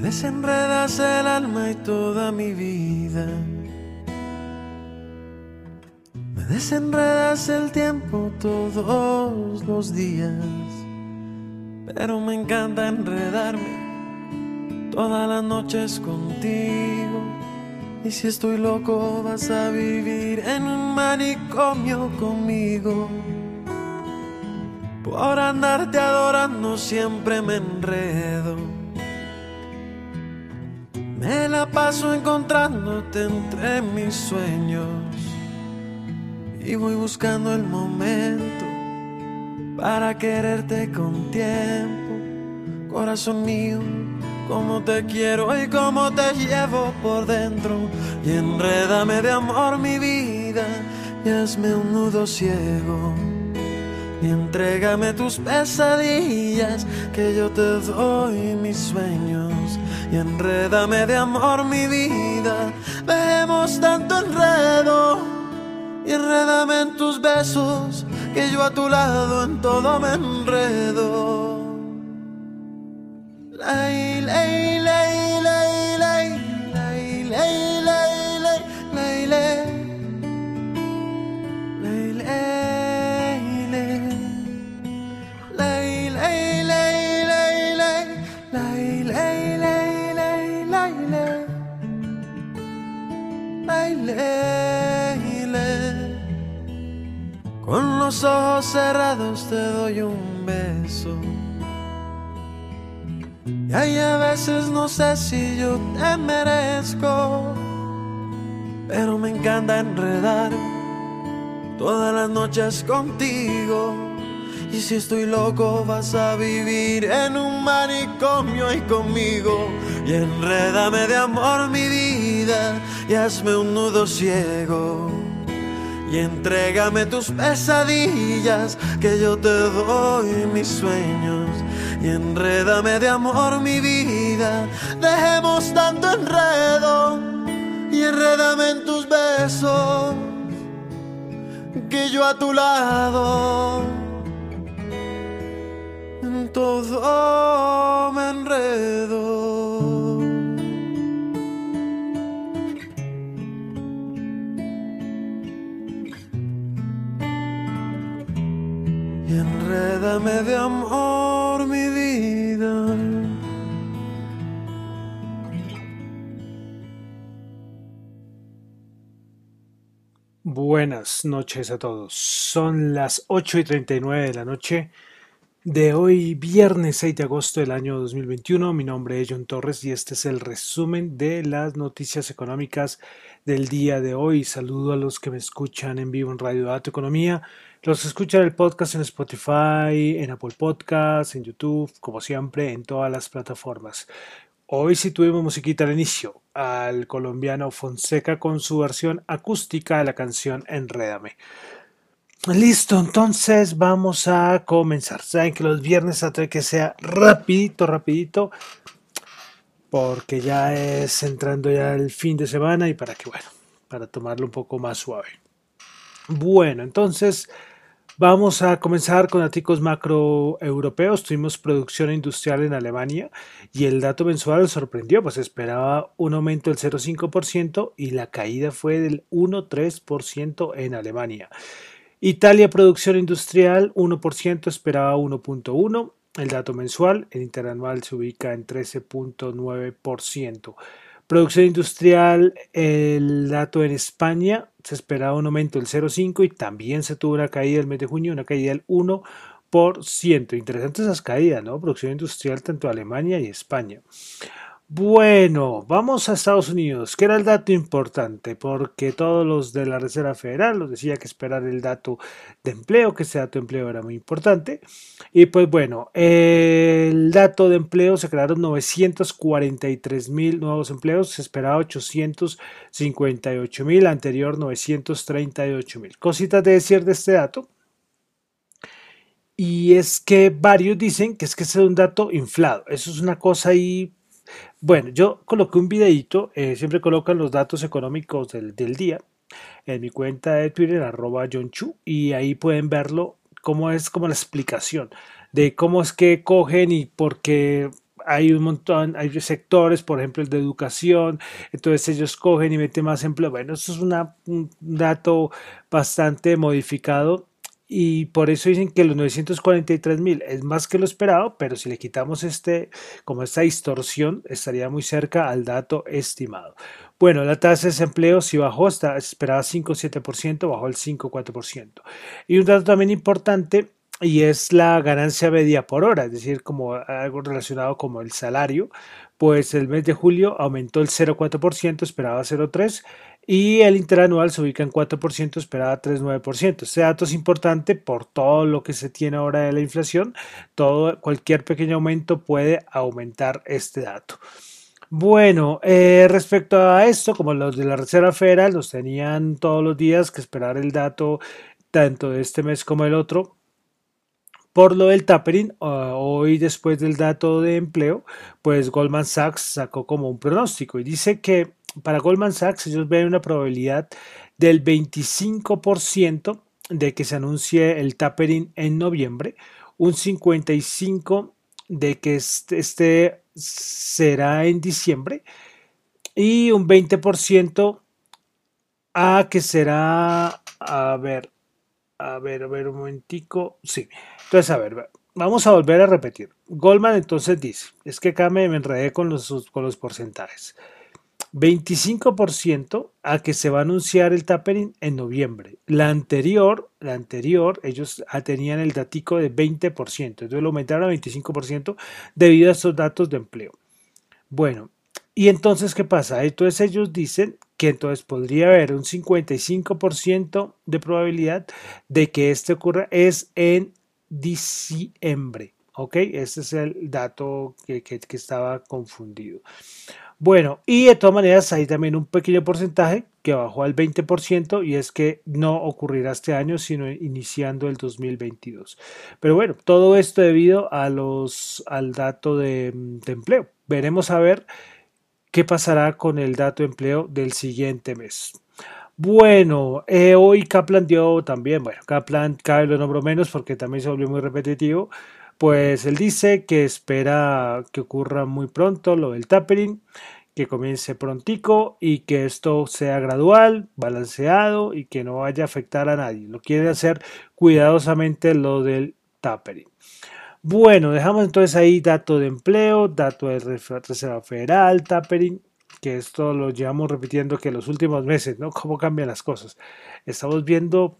desenredas el alma y toda mi vida. Me desenredas el tiempo todos los días. Pero me encanta enredarme todas las noches contigo. Y si estoy loco vas a vivir en un manicomio conmigo. Por andarte adorando siempre me enredo. Me la paso encontrándote entre mis sueños. Y voy buscando el momento para quererte con tiempo. Corazón mío, como te quiero y como te llevo por dentro. Y enrédame de amor mi vida y hazme un nudo ciego. Y entrégame tus pesadillas, que yo te doy mis sueños. Y enrédame de amor mi vida, dejemos tanto enredo. Y enrédame en tus besos, que yo a tu lado en todo me enredo. Lay, lay, Con los ojos cerrados te doy un beso. Y a veces no sé si yo te merezco, pero me encanta enredar todas las noches contigo. Y si estoy loco vas a vivir en un manicomio ahí conmigo. Y enrédame de amor mi vida y hazme un nudo ciego. Y entrégame tus pesadillas, que yo te doy mis sueños. Y enrédame de amor mi vida, dejemos tanto enredo. Y enrédame en tus besos, que yo a tu lado todo me enredo. Y enrédame de amor mi vida. Buenas noches a todos. Son las 8 y 39 de la noche de hoy, viernes 6 de agosto del año 2021. Mi nombre es John Torres y este es el resumen de las noticias económicas del día de hoy. Saludo a los que me escuchan en vivo en Radio Dato Economía, los que escuchan el podcast en Spotify, en Apple Podcasts, en YouTube, como siempre, en todas las plataformas. Hoy sí tuvimos musiquita al inicio, al colombiano Fonseca con su versión acústica de la canción Enrédame. Listo, entonces vamos a comenzar. Saben que los viernes trata de que sea rapidito, rapidito, porque ya es entrando ya el fin de semana y para que, bueno, para tomarlo un poco más suave. Bueno, entonces vamos a comenzar con datos macro europeos. Tuvimos producción industrial en Alemania y el dato mensual sorprendió, pues esperaba un aumento del 0,5% y la caída fue del 1,3% en Alemania. Italia, producción industrial 1%, esperaba 1.1%. El dato mensual, el interanual se ubica en 13.9%. Producción industrial, el dato en España se esperaba un aumento del 0,5 y también se tuvo una caída el mes de junio, una caída del 1%. Interesantes esas caídas, ¿no? Producción industrial tanto Alemania y España. Bueno, vamos a Estados Unidos, que era el dato importante, porque todos los de la Reserva Federal nos decía que esperar el dato de empleo, que ese dato de empleo era muy importante. Y pues bueno, el dato de empleo se crearon 943 mil nuevos empleos, se esperaba 858 mil, anterior 938 mil. Cositas de decir de este dato. Y es que varios dicen que es que es un dato inflado. Eso es una cosa ahí bueno, yo coloqué un videito, eh, siempre colocan los datos económicos del, del, día en mi cuenta de Twitter, arroba John Chu, y ahí pueden verlo, cómo es como la explicación de cómo es que cogen y por qué hay un montón, hay sectores, por ejemplo, el de educación, entonces ellos cogen y meten más empleo. Bueno, eso es un dato bastante modificado y por eso dicen que los 943 mil es más que lo esperado, pero si le quitamos este, como esta distorsión, estaría muy cerca al dato estimado. Bueno, la tasa de desempleo sí bajó, está esperaba 5,7%, bajó al 5,4%. Y un dato también importante y es la ganancia media por hora, es decir, como algo relacionado como el salario, pues el mes de julio aumentó el 0,4%, esperaba 0,3% y el interanual se ubica en 4%, esperaba 3,9%. Este dato es importante por todo lo que se tiene ahora de la inflación, todo, cualquier pequeño aumento puede aumentar este dato. Bueno, eh, respecto a esto, como los de la Reserva Federal los tenían todos los días que esperar el dato tanto de este mes como el otro, por lo del tapering, ah, hoy después del dato de empleo, pues Goldman Sachs sacó como un pronóstico y dice que para Goldman Sachs ellos ven una probabilidad del 25% de que se anuncie el tapering en noviembre, un 55% de que este, este será en diciembre y un 20% a que será, a ver, a ver, a ver un momentico, sí, entonces, a ver, vamos a volver a repetir. Goldman entonces dice, es que acá me, enredé con los, con los porcentajes. 25% a que se va a anunciar el tapering en noviembre. La anterior, la anterior, ellos tenían el datico de 20%, entonces lo aumentaron a 25% debido a estos datos de empleo. Bueno, y entonces, ¿qué pasa? Entonces ellos dicen que entonces podría haber un 55% de probabilidad de que este ocurra es en diciembre. ¿Ok? Ese es el dato que, estaba confundido. Bueno, y de todas maneras hay también un pequeño porcentaje que bajó al 20% y es que no ocurrirá este año, sino iniciando el 2022. Pero bueno, todo esto debido a los, al dato de, de empleo. Veremos a ver qué pasará con el dato de empleo del siguiente mes. Bueno, eh, hoy Kaplan dio también, bueno, Kaplan cada lo nombro menos porque también se volvió muy repetitivo, pues él dice que espera que ocurra muy pronto lo del tapering, que comience prontico y que esto sea gradual, balanceado y que no vaya a afectar a nadie. Lo quiere hacer cuidadosamente lo del tapering. Bueno, dejamos entonces ahí dato de empleo, dato de Reserva Federal, tapering que esto lo llevamos repitiendo que los últimos meses, ¿no? Cómo cambian las cosas. Estamos viendo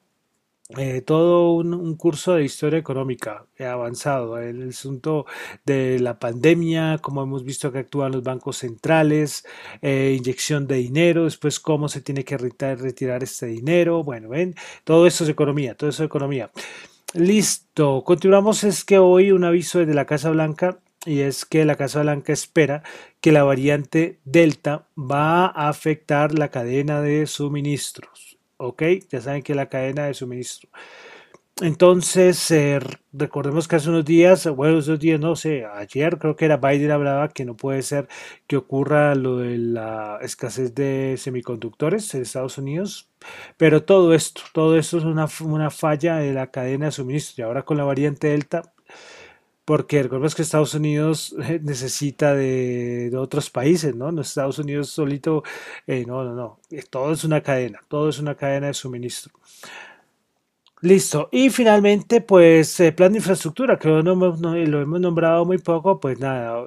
eh, todo un, curso de historia económica avanzado, el asunto de la pandemia, cómo hemos visto que actúan los bancos centrales, eh, inyección de dinero, después cómo se tiene que retirar este dinero, bueno, ven, todo eso es economía, todo eso es economía. Listo, continuamos, es que hoy un aviso desde la Casa Blanca y es que la Casa Blanca espera que la variante Delta va a afectar la cadena de suministros. ¿Ok? Ya saben que la cadena de suministro. Entonces, eh, recordemos que hace unos días, bueno, esos días, no sé, ayer creo que era Biden hablaba que no puede ser que ocurra lo de la escasez de semiconductores en Estados Unidos, pero todo esto, todo esto es una, una falla de la cadena de suministro y ahora con la variante Delta porque recordemos que Estados Unidos eh, necesita de, otros países, ¿no? No Estados Unidos solito, eh, no, no, no, eh, todo es una cadena, todo es una cadena de suministro. Listo. Y finalmente, pues, plan de infraestructura, que lo hemos, lo hemos nombrado muy poco, pues nada,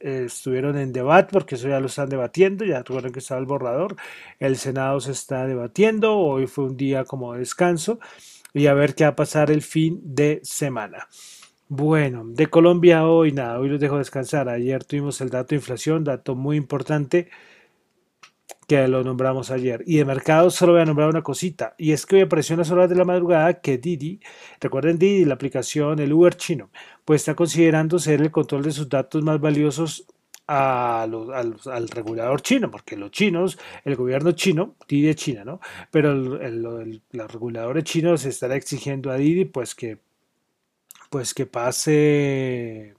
estuvieron en debate, porque eso ya lo están debatiendo, ya recuerden que estaba el borrador, el Senado se está debatiendo, hoy fue un día como de descanso, y a ver qué va a pasar el fin de semana. Bueno, de Colombia hoy nada, hoy los dejo descansar. Ayer tuvimos el dato de inflación, dato muy importante que lo nombramos ayer. Y de mercado solo voy a nombrar una cosita, y es que hoy apareció en las horas de la madrugada que Didi, recuerden Didi, la aplicación, el Uber chino, pues está considerando ser el control de sus datos más valiosos al regulador chino, porque los chinos, el gobierno chino, Didi es China, ¿no? Pero el, los reguladores chinos estará exigiendo a Didi pues que pues que pase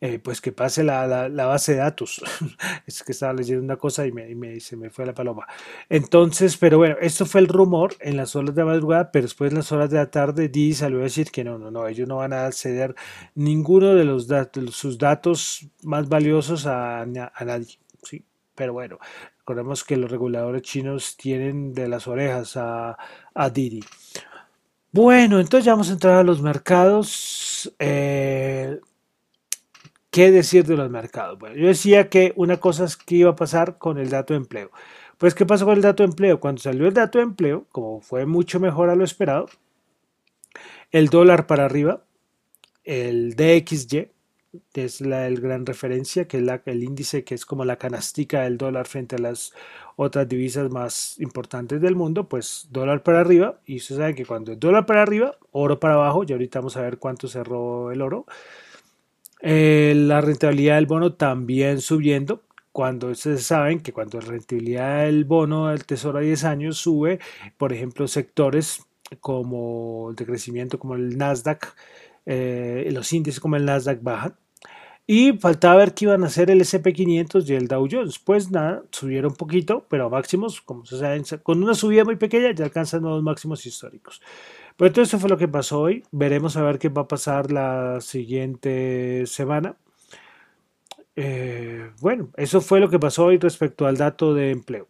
eh, pues que pase la, base de datos. es que estaba leyendo una cosa y, me, se me fue la paloma. Entonces, pero bueno, esto fue el rumor en las horas de madrugada, pero después en las horas de la tarde Didi salió a decir que no, no, no, ellos no van a ceder ninguno de los datos, sus datos más valiosos a, a nadie. Sí, pero bueno, recordemos que los reguladores chinos tienen de las orejas a, a Didi. Bueno, entonces ya vamos a entrar a los mercados. Eh, ¿Qué decir de los mercados? Bueno, yo decía que una cosa es que iba a pasar con el dato de empleo. Pues, ¿qué pasó con el dato de empleo? Cuando salió el dato de empleo, como fue mucho mejor a lo esperado, el dólar para arriba, el DXY, que es la el gran referencia, que es el índice que es como la canastica del dólar frente a las otras divisas más importantes del mundo, pues dólar para arriba, y usted sabe que cuando el dólar para arriba, oro para abajo, y ahorita vamos a ver cuánto cerró el oro, eh, la rentabilidad del bono también subiendo. Cuando ustedes saben que cuando la rentabilidad del bono del tesoro a 10 años sube, por ejemplo, sectores como el de crecimiento, como el Nasdaq, eh, los índices como el Nasdaq bajan. Y faltaba ver qué iban a hacer el SP500 y el Dow Jones. Pues nada, subieron un poquito, pero máximos, como se saben, con una subida muy pequeña ya alcanzan nuevos máximos históricos. Pero todo eso fue lo que pasó hoy. Veremos a ver qué va a pasar la siguiente semana. Eh, bueno, eso fue lo que pasó hoy respecto al dato de empleo.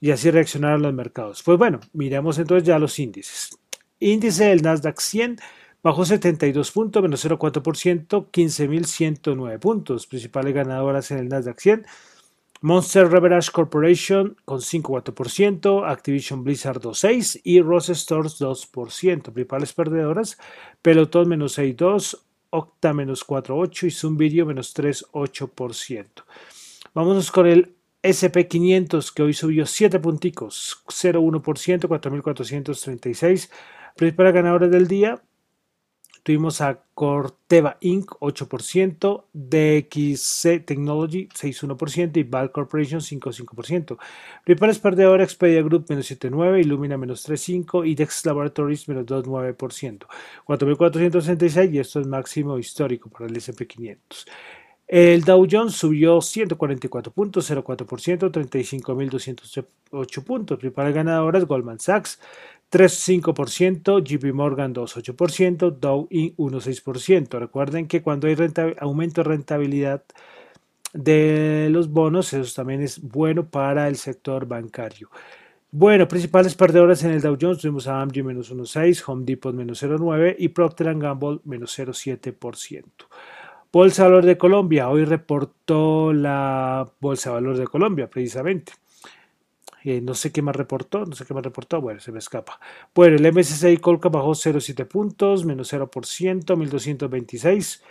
Y así reaccionaron los mercados. Pues bueno, miremos entonces ya los índices. Índice del Nasdaq 100 bajó 72 puntos, menos 0,4%, 15.109 puntos. Principales ganadoras en el Nasdaq 100 Monster Beverage Corporation con 5,4%, Activision Blizzard 2,6% y Ross Stores 2%. Principales perdedoras, Peloton menos 6,2%, Octa menos 4,8% y Zoom Video menos 3,8%. Vámonos con el SP500 que hoy subió 7 punticos, 0,1%, 4.436. Principales ganadoras del día, Tuvimos a Corteva Inc. 8%, DXC Technology 6,1% y Val Corporation 5,5%. Principales perdedores Expedia Group menos 7,9%, Illumina menos 3,5% y Dex Laboratories menos 2,9%. 4.466 y esto es máximo histórico para el SP500. El Dow Jones subió 144 puntos, 0,4%, 35.208 puntos. Principales ganadoras Goldman Sachs 3,5%, JP Morgan 2,8%, Dow 1,6%. Recuerden que cuando hay aumento de rentabilidad de los bonos, eso también es bueno para el sector bancario. Bueno, principales perdedores en el Dow Jones tuvimos a AMG menos 1,6, Home Depot menos 0,9 y Procter Gamble menos 0,7%. Bolsa de Valor de Colombia, hoy reportó la Bolsa de Valor de Colombia precisamente. No sé qué más reportó, no sé qué más reportó, bueno, se me escapa. Bueno, el MSCI Colca bajó 0,7 puntos, menos 0%, 1226.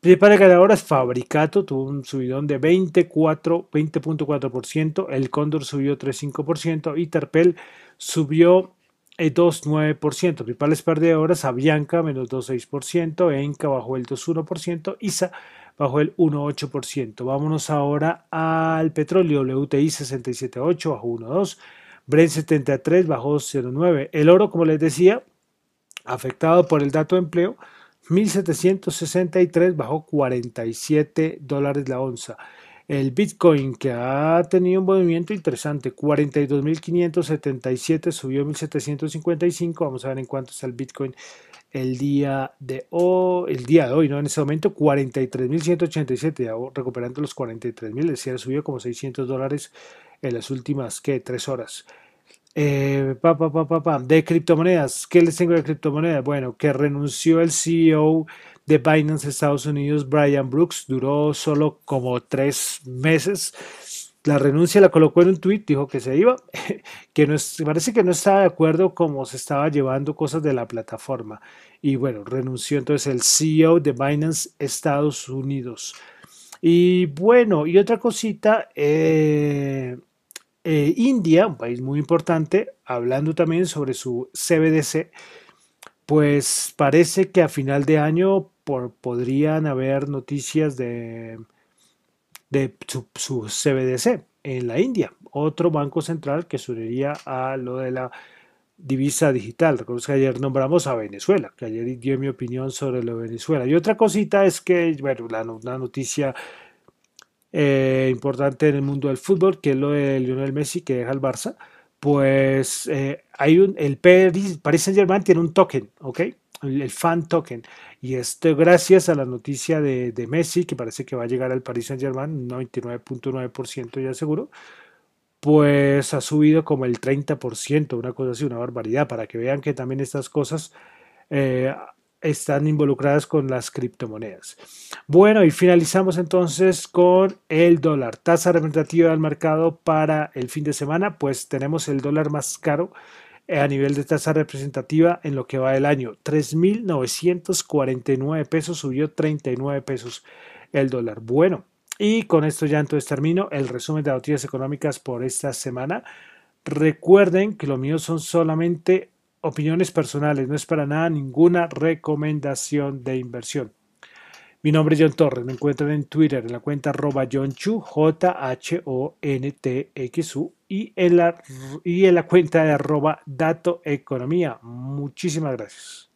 Principales ganadoras, Fabricato tuvo un subidón de 20.4%, el Cóndor subió 3.5% y Terpel subió 2,9%. Eh, Principales perdedoras, Avianca menos 2,6%, Enca bajó el 2,1%, ISA bajó el 1,8%. Vámonos ahora al petróleo. WTI 67,8 bajó 1,2. Brent 73 bajó 0,9. El oro, como les decía, afectado por el dato de empleo, 1763 bajó 47 dólares la onza. El Bitcoin que ha tenido un movimiento interesante, 42.577 subió 1.755. Vamos a ver en cuánto está el Bitcoin el día de hoy, el día de hoy, ¿no? En ese momento 43.187, recuperando los 43.000, decía, subió como 600 dólares en las últimas, ¿qué? Tres horas. Eh, de criptomonedas, ¿qué les tengo de criptomonedas? Bueno, que renunció el CEO de Binance Estados Unidos, Brian Brooks, duró solo como tres meses la renuncia la colocó en un tuit, dijo que se iba, que parece que no estaba de acuerdo cómo se estaba llevando cosas de la plataforma. Y bueno, renunció entonces el CEO de Binance Estados Unidos. Y bueno, y otra cosita, eh, eh, India, un país muy importante, hablando también sobre su CBDC, pues parece que a final de año por, podrían haber noticias de de su, CBDC en la India, otro banco central que subiría a lo de la divisa digital. Recuerdo que ayer nombramos a Venezuela, que ayer dio mi opinión sobre lo de Venezuela. Y otra cosita es que, bueno, la, una noticia eh, importante en el mundo del fútbol, que es lo de Lionel Messi que deja el Barça, pues eh, hay un, el Paris, Saint Germain tiene un token, ¿ok? El, fan token. Y esto gracias a la noticia de, Messi, que parece que va a llegar al Paris Saint Germain, 99.9% ya seguro, pues ha subido como el 30%, una cosa así, una barbaridad, para que vean que también estas cosas eh, están involucradas con las criptomonedas. Bueno, y finalizamos entonces con el dólar. Tasa representativa del mercado para el fin de semana, pues tenemos el dólar más caro a nivel de tasa representativa en lo que va del año. 3.949 pesos, subió 39 pesos el dólar. Bueno, y con esto ya entonces termino el resumen de noticias económicas por esta semana. Recuerden que lo mío son solamente opiniones personales, no es para nada ninguna recomendación de inversión. Mi nombre es John Torres, me encuentran en Twitter en la cuenta arroba John Chu, J-H-O-N-T-X-U, y en la, y en la cuenta de arroba Dato Economía. Muchísimas gracias.